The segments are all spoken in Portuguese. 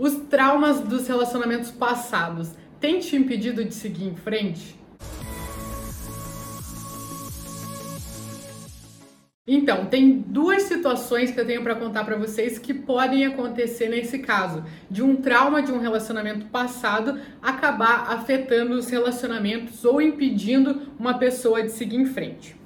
Os traumas dos relacionamentos passados têm te impedido de seguir em frente? Então, tem duas situações que eu tenho para contar para vocês que podem acontecer nesse caso, de um trauma de um relacionamento passado acabar afetando os relacionamentos ou impedindo uma pessoa de seguir em frente.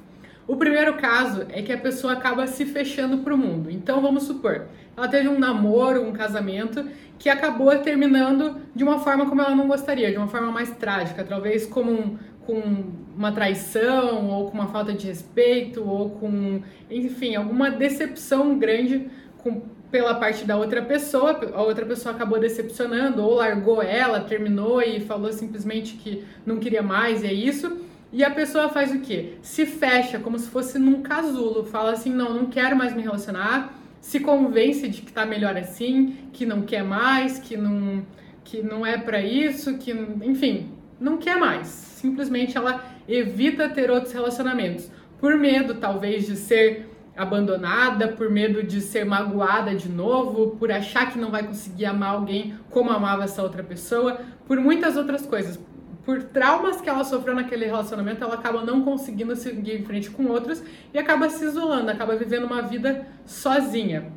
O primeiro caso é que a pessoa acaba se fechando para o mundo. Então, vamos supor, ela teve um namoro, um casamento que acabou terminando de uma forma como ela não gostaria, de uma forma mais trágica, talvez como um, com uma traição, ou com uma falta de respeito, ou com, enfim, alguma decepção grande com, pela parte da outra pessoa. A outra pessoa acabou decepcionando, ou largou ela, terminou e falou simplesmente que não queria mais, e é isso. E a pessoa faz o quê? Se fecha como se fosse num casulo, fala assim: não, não quero mais me relacionar, se convence de que tá melhor assim, que não quer mais, que não, que não é para isso, que, enfim, não quer mais simplesmente ela evita ter outros relacionamentos. Por medo, talvez, de ser abandonada, por medo de ser magoada de novo, por achar que não vai conseguir amar alguém como amava essa outra pessoa, por muitas outras coisas. Por traumas que ela sofreu naquele relacionamento, ela acaba não conseguindo seguir em frente com outros e acaba se isolando, acaba vivendo uma vida sozinha.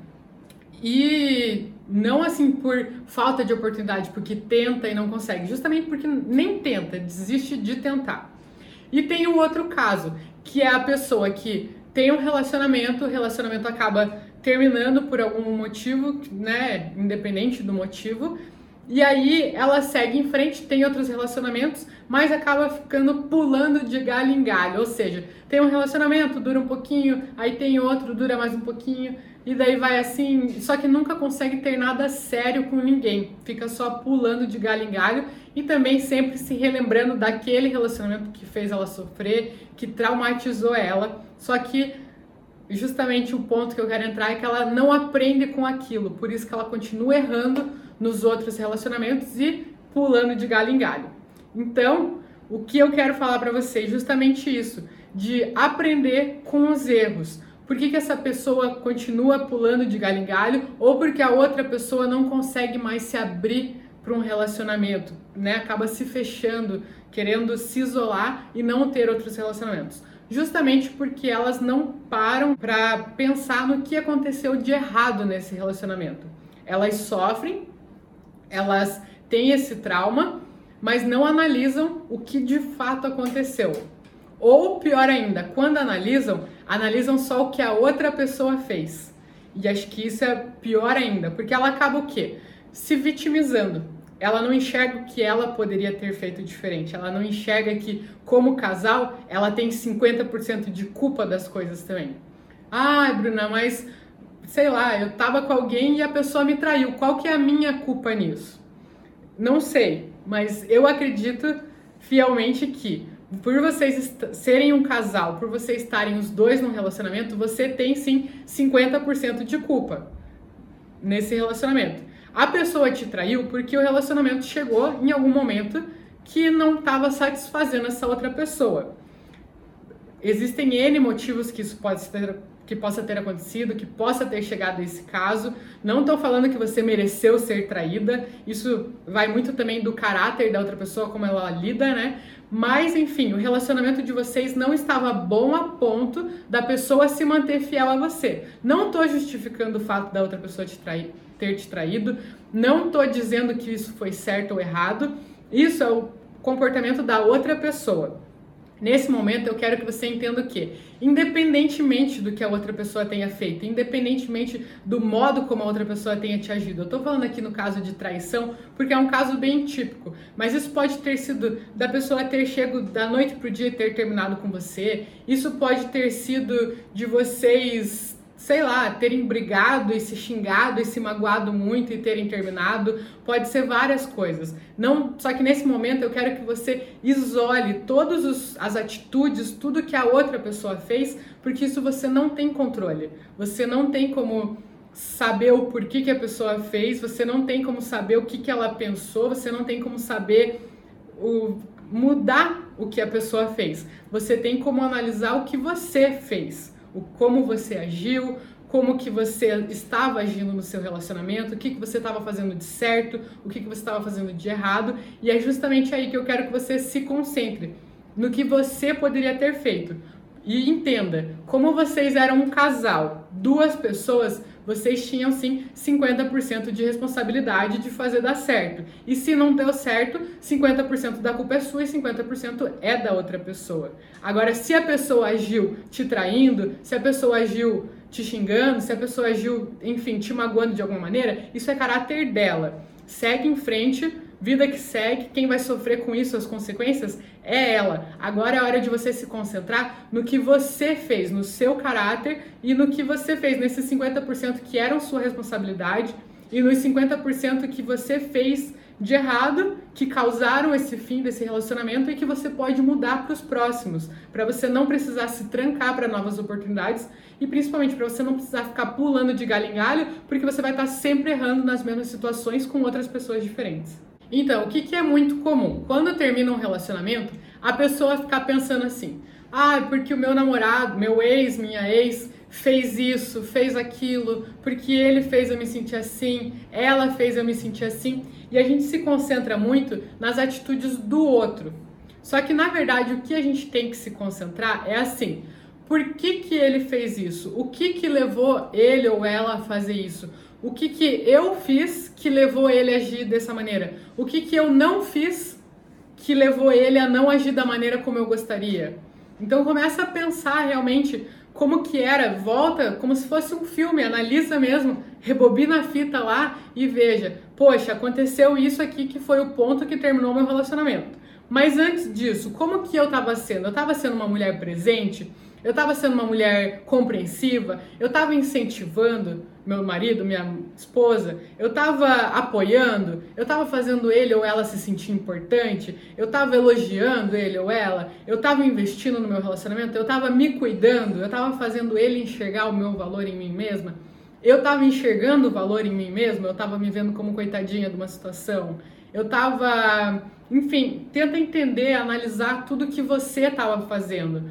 E não assim por falta de oportunidade, porque tenta e não consegue, justamente porque nem tenta, desiste de tentar. E tem o outro caso, que é a pessoa que tem um relacionamento, o relacionamento acaba terminando por algum motivo, né, independente do motivo, e aí ela segue em frente, tem outros relacionamentos, mas acaba ficando pulando de galho em galho. Ou seja, tem um relacionamento, dura um pouquinho, aí tem outro, dura mais um pouquinho, e daí vai assim, só que nunca consegue ter nada sério com ninguém. Fica só pulando de galho em galho e também sempre se relembrando daquele relacionamento que fez ela sofrer, que traumatizou ela. Só que justamente o ponto que eu quero entrar é que ela não aprende com aquilo, por isso que ela continua errando nos outros relacionamentos e pulando de galho em galho. Então, o que eu quero falar para vocês justamente isso, de aprender com os erros. Por que, que essa pessoa continua pulando de galho em galho ou porque a outra pessoa não consegue mais se abrir para um relacionamento, né? Acaba se fechando, querendo se isolar e não ter outros relacionamentos. Justamente porque elas não param para pensar no que aconteceu de errado nesse relacionamento. Elas sofrem elas têm esse trauma, mas não analisam o que de fato aconteceu. Ou pior ainda, quando analisam, analisam só o que a outra pessoa fez. E acho que isso é pior ainda, porque ela acaba o quê? Se vitimizando. Ela não enxerga o que ela poderia ter feito diferente. Ela não enxerga que, como casal, ela tem 50% de culpa das coisas também. Ai, Bruna, mas sei lá, eu tava com alguém e a pessoa me traiu. Qual que é a minha culpa nisso? Não sei, mas eu acredito fielmente que por vocês serem um casal, por vocês estarem os dois num relacionamento, você tem sim 50% de culpa nesse relacionamento. A pessoa te traiu porque o relacionamento chegou em algum momento que não estava satisfazendo essa outra pessoa. Existem N motivos que isso pode ser que possa ter acontecido, que possa ter chegado a esse caso. Não estou falando que você mereceu ser traída, isso vai muito também do caráter da outra pessoa, como ela lida, né? Mas, enfim, o relacionamento de vocês não estava bom a ponto da pessoa se manter fiel a você. Não estou justificando o fato da outra pessoa te trair, ter te traído, não estou dizendo que isso foi certo ou errado, isso é o comportamento da outra pessoa. Nesse momento, eu quero que você entenda o que, independentemente do que a outra pessoa tenha feito, independentemente do modo como a outra pessoa tenha te agido. Eu tô falando aqui no caso de traição, porque é um caso bem típico, mas isso pode ter sido da pessoa ter chego da noite pro dia e ter terminado com você. Isso pode ter sido de vocês sei lá, terem brigado e se xingado e se magoado muito e terem terminado, pode ser várias coisas. Não, só que nesse momento eu quero que você isole todas as atitudes, tudo que a outra pessoa fez, porque isso você não tem controle. Você não tem como saber o porquê que a pessoa fez, você não tem como saber o que, que ela pensou, você não tem como saber o mudar o que a pessoa fez. Você tem como analisar o que você fez o como você agiu, como que você estava agindo no seu relacionamento, o que, que você estava fazendo de certo, o que, que você estava fazendo de errado, e é justamente aí que eu quero que você se concentre no que você poderia ter feito. E entenda, como vocês eram um casal, duas pessoas, vocês tinham sim 50% de responsabilidade de fazer dar certo. E se não deu certo, 50% da culpa é sua e 50% é da outra pessoa. Agora, se a pessoa agiu te traindo, se a pessoa agiu te xingando, se a pessoa agiu, enfim, te magoando de alguma maneira, isso é caráter dela. Segue em frente Vida que segue, quem vai sofrer com isso, as consequências, é ela. Agora é hora de você se concentrar no que você fez, no seu caráter e no que você fez, nesses 50% que eram sua responsabilidade e nos 50% que você fez de errado que causaram esse fim desse relacionamento e que você pode mudar para os próximos, para você não precisar se trancar para novas oportunidades e principalmente para você não precisar ficar pulando de galho em galho, porque você vai estar sempre errando nas mesmas situações com outras pessoas diferentes. Então, o que, que é muito comum? Quando termina um relacionamento, a pessoa ficar pensando assim: ah, porque o meu namorado, meu ex, minha ex, fez isso, fez aquilo, porque ele fez eu me sentir assim, ela fez eu me sentir assim. E a gente se concentra muito nas atitudes do outro. Só que na verdade o que a gente tem que se concentrar é assim: por que, que ele fez isso? O que, que levou ele ou ela a fazer isso? O que, que eu fiz que levou ele a agir dessa maneira? O que, que eu não fiz que levou ele a não agir da maneira como eu gostaria? Então começa a pensar realmente como que era, volta como se fosse um filme, analisa mesmo, rebobina a fita lá e veja, poxa, aconteceu isso aqui que foi o ponto que terminou meu relacionamento. Mas antes disso, como que eu estava sendo? Eu estava sendo uma mulher presente? Eu estava sendo uma mulher compreensiva? Eu estava incentivando? meu marido, minha esposa, eu estava apoiando, eu estava fazendo ele ou ela se sentir importante, eu estava elogiando ele ou ela, eu estava investindo no meu relacionamento, eu estava me cuidando, eu estava fazendo ele enxergar o meu valor em mim mesma, eu estava enxergando o valor em mim mesma, eu estava me vendo como coitadinha de uma situação, eu estava, enfim, tenta entender, analisar tudo que você estava fazendo,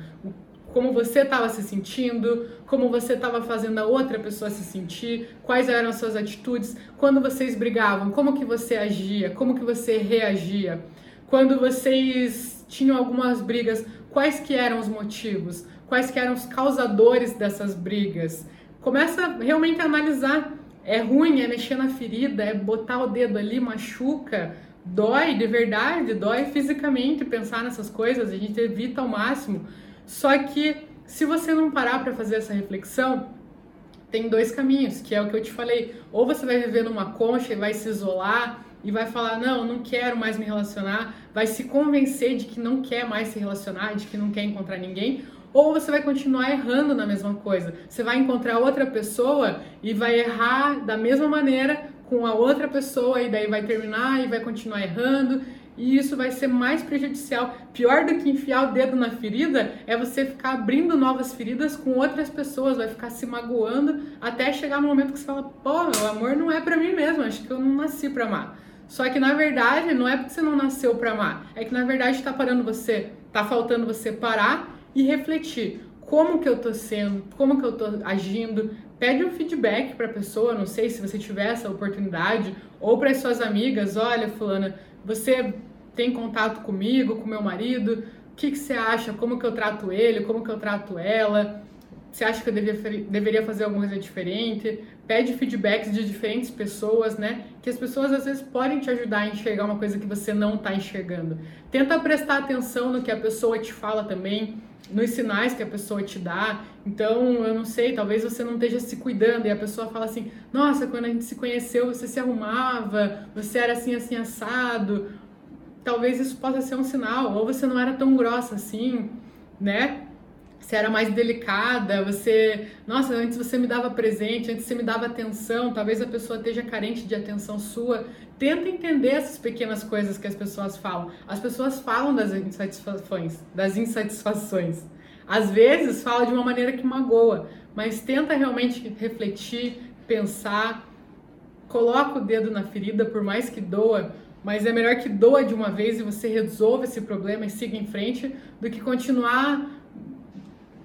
como você estava se sentindo, como você estava fazendo a outra pessoa se sentir, quais eram as suas atitudes, quando vocês brigavam, como que você agia, como que você reagia, quando vocês tinham algumas brigas, quais que eram os motivos, quais que eram os causadores dessas brigas. Começa realmente a analisar. É ruim, é mexer na ferida, é botar o dedo ali, machuca, dói de verdade, dói fisicamente pensar nessas coisas, a gente evita ao máximo. Só que se você não parar para fazer essa reflexão, tem dois caminhos, que é o que eu te falei. Ou você vai viver numa concha e vai se isolar e vai falar: "Não, não quero mais me relacionar", vai se convencer de que não quer mais se relacionar, de que não quer encontrar ninguém, ou você vai continuar errando na mesma coisa. Você vai encontrar outra pessoa e vai errar da mesma maneira com a outra pessoa e daí vai terminar e vai continuar errando e isso vai ser mais prejudicial. Pior do que enfiar o dedo na ferida é você ficar abrindo novas feridas com outras pessoas, vai ficar se magoando até chegar no momento que você fala: pô, meu amor não é para mim mesmo, acho que eu não nasci para amar. Só que na verdade não é porque você não nasceu para amar, é que na verdade está parando você, tá faltando você parar e refletir como que eu tô sendo, como que eu tô agindo, pede um feedback para pessoa, não sei se você tiver essa oportunidade, ou para as suas amigas, olha, fulana, você tem contato comigo, com meu marido? O que, que você acha? Como que eu trato ele? Como que eu trato ela? Você acha que eu deveria, deveria fazer alguma coisa diferente? Pede feedbacks de diferentes pessoas, né? Que as pessoas às vezes podem te ajudar a enxergar uma coisa que você não está enxergando. Tenta prestar atenção no que a pessoa te fala também, nos sinais que a pessoa te dá. Então, eu não sei, talvez você não esteja se cuidando e a pessoa fala assim: "Nossa, quando a gente se conheceu, você se arrumava, você era assim assim assado" talvez isso possa ser um sinal, ou você não era tão grossa assim, né? Você era mais delicada, você, nossa, antes você me dava presente, antes você me dava atenção, talvez a pessoa esteja carente de atenção sua. Tenta entender essas pequenas coisas que as pessoas falam. As pessoas falam das insatisfações, das insatisfações. Às vezes fala de uma maneira que magoa, mas tenta realmente refletir, pensar, coloca o dedo na ferida, por mais que doa, mas é melhor que doa de uma vez e você resolva esse problema e siga em frente do que continuar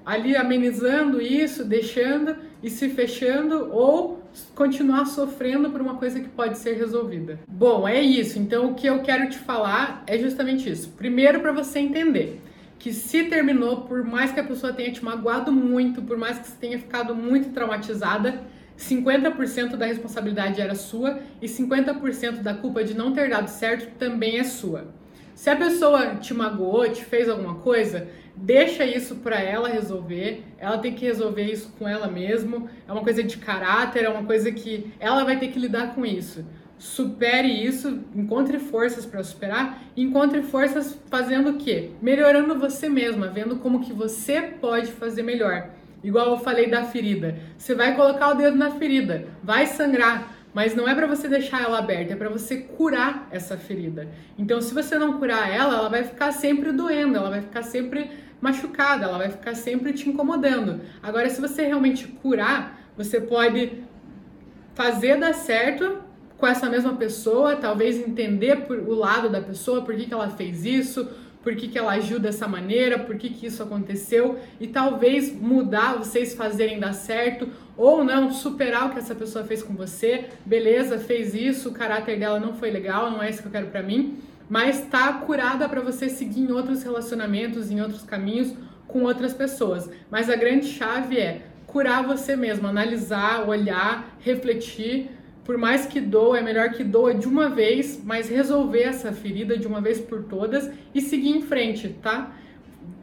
ali amenizando isso, deixando e se fechando ou continuar sofrendo por uma coisa que pode ser resolvida. Bom, é isso. Então, o que eu quero te falar é justamente isso. Primeiro, para você entender que se terminou, por mais que a pessoa tenha te magoado muito, por mais que você tenha ficado muito traumatizada, 50% da responsabilidade era sua e 50% da culpa de não ter dado certo também é sua. Se a pessoa te magoou, te fez alguma coisa, deixa isso para ela resolver. Ela tem que resolver isso com ela mesma. É uma coisa de caráter, é uma coisa que ela vai ter que lidar com isso. Supere isso, encontre forças para superar, encontre forças fazendo o quê? Melhorando você mesma, vendo como que você pode fazer melhor. Igual eu falei da ferida. Você vai colocar o dedo na ferida, vai sangrar, mas não é para você deixar ela aberta, é para você curar essa ferida. Então, se você não curar ela, ela vai ficar sempre doendo, ela vai ficar sempre machucada, ela vai ficar sempre te incomodando. Agora, se você realmente curar, você pode fazer dar certo com essa mesma pessoa, talvez entender por, o lado da pessoa, por que, que ela fez isso, por que, que ela agiu dessa maneira, por que, que isso aconteceu e talvez mudar, vocês fazerem dar certo ou não, superar o que essa pessoa fez com você. Beleza, fez isso, o caráter dela não foi legal, não é isso que eu quero para mim, mas tá curada para você seguir em outros relacionamentos, em outros caminhos com outras pessoas. Mas a grande chave é curar você mesmo, analisar, olhar, refletir por mais que doa, é melhor que doa de uma vez, mas resolver essa ferida de uma vez por todas e seguir em frente, tá?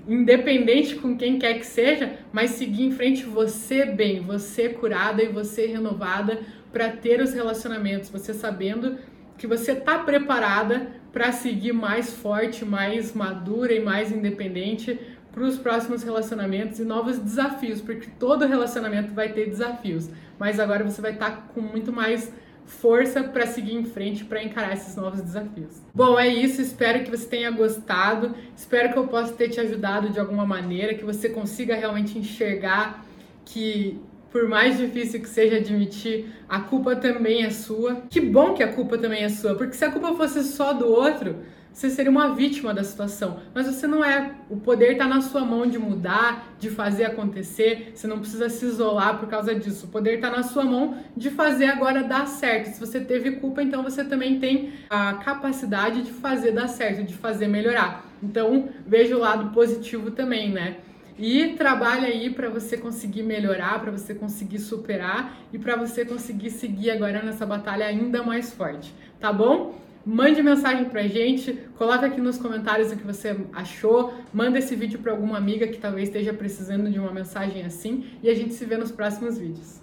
Independente com quem quer que seja, mas seguir em frente você bem, você curada e você renovada para ter os relacionamentos, você sabendo que você tá preparada para seguir mais forte, mais madura e mais independente para os próximos relacionamentos e novos desafios, porque todo relacionamento vai ter desafios, mas agora você vai estar tá com muito mais força para seguir em frente para encarar esses novos desafios. Bom, é isso, espero que você tenha gostado, espero que eu possa ter te ajudado de alguma maneira, que você consiga realmente enxergar que por mais difícil que seja admitir, a culpa também é sua. Que bom que a culpa também é sua, porque se a culpa fosse só do outro, você seria uma vítima da situação. Mas você não é. O poder está na sua mão de mudar, de fazer acontecer. Você não precisa se isolar por causa disso. O poder está na sua mão de fazer agora dar certo. Se você teve culpa, então você também tem a capacidade de fazer dar certo, de fazer melhorar. Então veja o lado positivo também, né? E trabalha aí para você conseguir melhorar, para você conseguir superar e para você conseguir seguir agora nessa batalha ainda mais forte, tá bom? Mande mensagem pra gente, coloca aqui nos comentários o que você achou, manda esse vídeo para alguma amiga que talvez esteja precisando de uma mensagem assim e a gente se vê nos próximos vídeos.